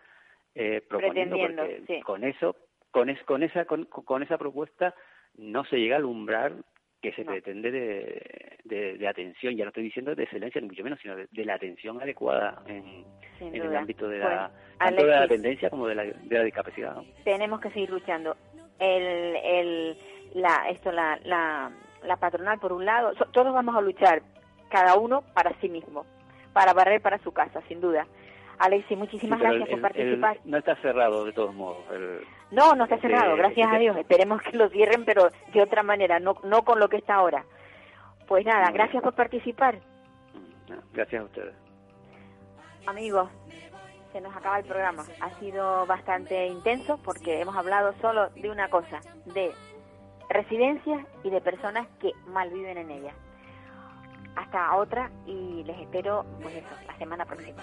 eh, proponiendo porque sí. con eso con, es, con esa con, con, esa propuesta no se llega al umbral que se no. pretende de, de, de, atención ya no estoy diciendo de excelencia ni mucho menos sino de, de la atención adecuada en, en el ámbito de la pues, tanto Alexis, de la dependencia como de la, de la discapacidad ¿no? tenemos que seguir luchando el, el la esto la, la la patronal por un lado so, todos vamos a luchar cada uno para sí mismo para barrer para su casa sin duda Alexi, muchísimas sí, gracias el, por participar. El, no está cerrado de todos modos. El, no, no está cerrado, gracias a Dios. Esperemos que lo cierren, pero de otra manera, no, no con lo que está ahora. Pues nada, gracias por participar. Gracias a ustedes. Amigos, se nos acaba el programa. Ha sido bastante intenso porque hemos hablado solo de una cosa, de residencias y de personas que malviven en ellas. Hasta otra y les espero pues eso, la semana próxima.